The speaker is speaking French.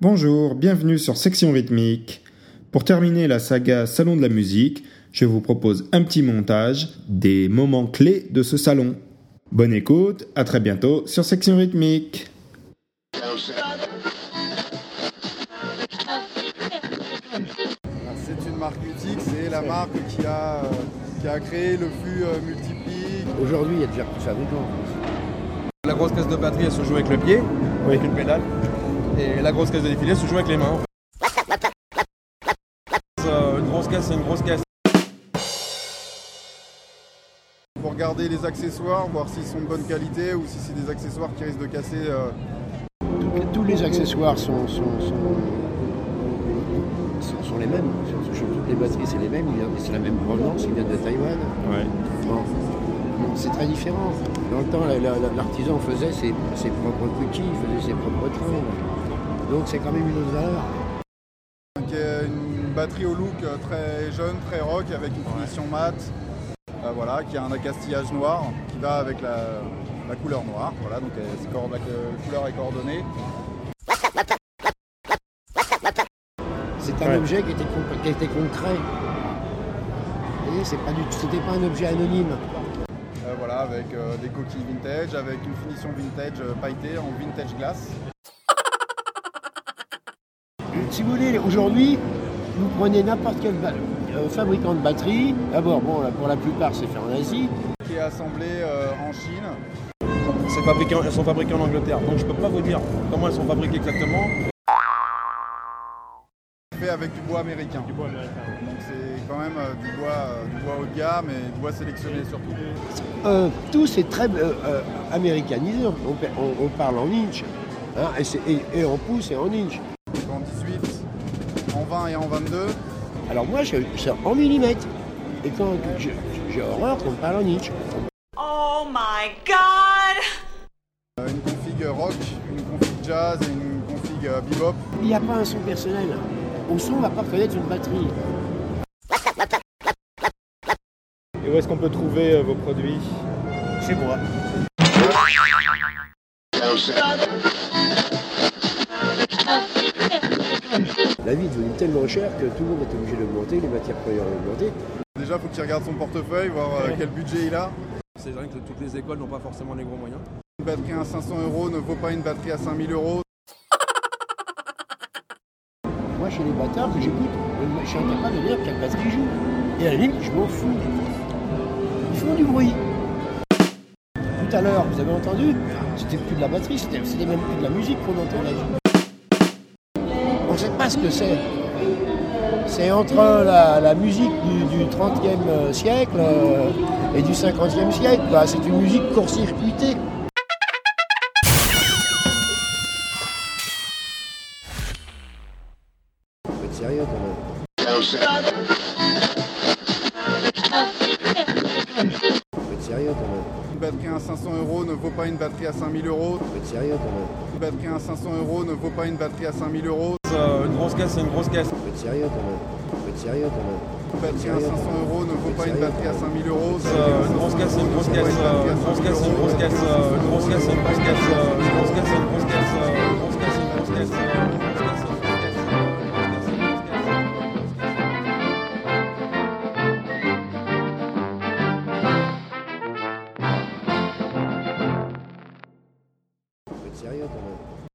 Bonjour, bienvenue sur Section Rythmique. Pour terminer la saga Salon de la musique, je vous propose un petit montage des moments clés de ce salon. Bonne écoute, à très bientôt sur Section Rythmique. C'est une marque mythique, c'est la marque qui a, qui a créé le flux euh, multiplique. Aujourd'hui, il y a déjà plus fabricants. La grosse caisse de batterie, elle se joue avec le pied, avec une pédale. Et la grosse caisse de défilé se joue avec les mains. en fait. Euh, Une grosse caisse, c'est une grosse caisse. Pour regarder les accessoires, voir s'ils sont de bonne qualité ou si c'est des accessoires qui risquent de casser. euh, Tous les, accessoires sont, sont, sont, sont- sont les mêmes. Toutes les batteries, c'est les mêmes. C'est la même provenance, ils viennent de Taïwan. Bon. C'est très différent. Dans le temps, la- la- la- l'artisan faisait ses, ses propres cookies, il faisait ses propres tringles. Donc c'est quand même une autre valeur. qui est une batterie au look euh, très jeune, très rock, avec une finition mat. Euh, voilà, qui a un accastillage noir qui va avec la, la couleur noire. Voilà, donc euh, la euh, couleur est coordonnée. C'est un objet qui était, con- qui était concret. Vous voyez, c'est pas du- c'était pas un objet anonyme. Euh, voilà, avec euh, des coquilles vintage, avec une finition vintage euh, pailletée en vintage glace. Si vous voulez, aujourd'hui, vous prenez n'importe quel euh, fabricant de batterie. D'abord, bon, là, pour la plupart, c'est fait en Asie. qui est assemblée euh, en Chine. C'est fabriqué en- elles sont fabriquées en Angleterre. Donc je peux pas vous dire comment elles sont fabriquées exactement. fait avec du bois américain. Du bois américain. Donc c'est quand même euh, du, bois, euh, du bois haut de gamme et du bois sélectionné surtout. Euh, tout c'est très euh, euh, américanisé. On, pa- on- on parle en inch. hein, et, et- et en pouces et en inch. En 18, en 20 et en 22. Alors moi, je, c'est en millimètres. Et quand je- j'ai horreur qu'on parle en inch. Oh my god! Euh, Une config rock, une config jazz et une config euh, bebop. Il n'y a pas un son personnel. Au son, on ne va pas reconnaître une batterie. Et où est-ce qu'on peut trouver euh, vos produits? Chez moi. La vie est devenue tellement chère que tout le monde est obligé d'augmenter, les matières premières ont augmenté. Déjà, il faut qu'il regarde son portefeuille, voir euh, quel budget il a. C'est vrai que toutes les écoles n'ont pas forcément les gros moyens. Une batterie à 500 euros ne vaut pas une batterie à 5000 euros. Moi, chez les bâtards que j'écoute, je suis incapable de dire quelle batterie joue. Et à la limite, je m'en fous. Ils font du bruit. Tout à l'heure, vous avez entendu? C'était plus de la batterie, c'était c'était même plus de la musique qu'on entendait. On ne sait pas ce que c'est. C'est entre la, musique du, du 30e siècle euh, et du 50e siècle. C'est une musique court-circuitée. Faut sérieux sérieux quand même. Une batterie à 500 euros ne vaut pas une batterie à 5000 euros. Faut être sérieux quand même. Une batterie à 500 euros ne vaut pas une batterie à 5000 euros. Euh, Une grosse caisse, c'est une grosse caisse. Faut être sérieux quand même. Faut être sérieux quand même. Une batterie à 500 euros ne vaut pas une batterie à 5000 euros. Euh, Une grosse caisse, c'est une grosse caisse. Euh, Une grosse caisse, c'est une grosse caisse. Euh, Une grosse caisse, c'est une grosse caisse. Euh, Une grosse caisse, c'est une grosse caisse.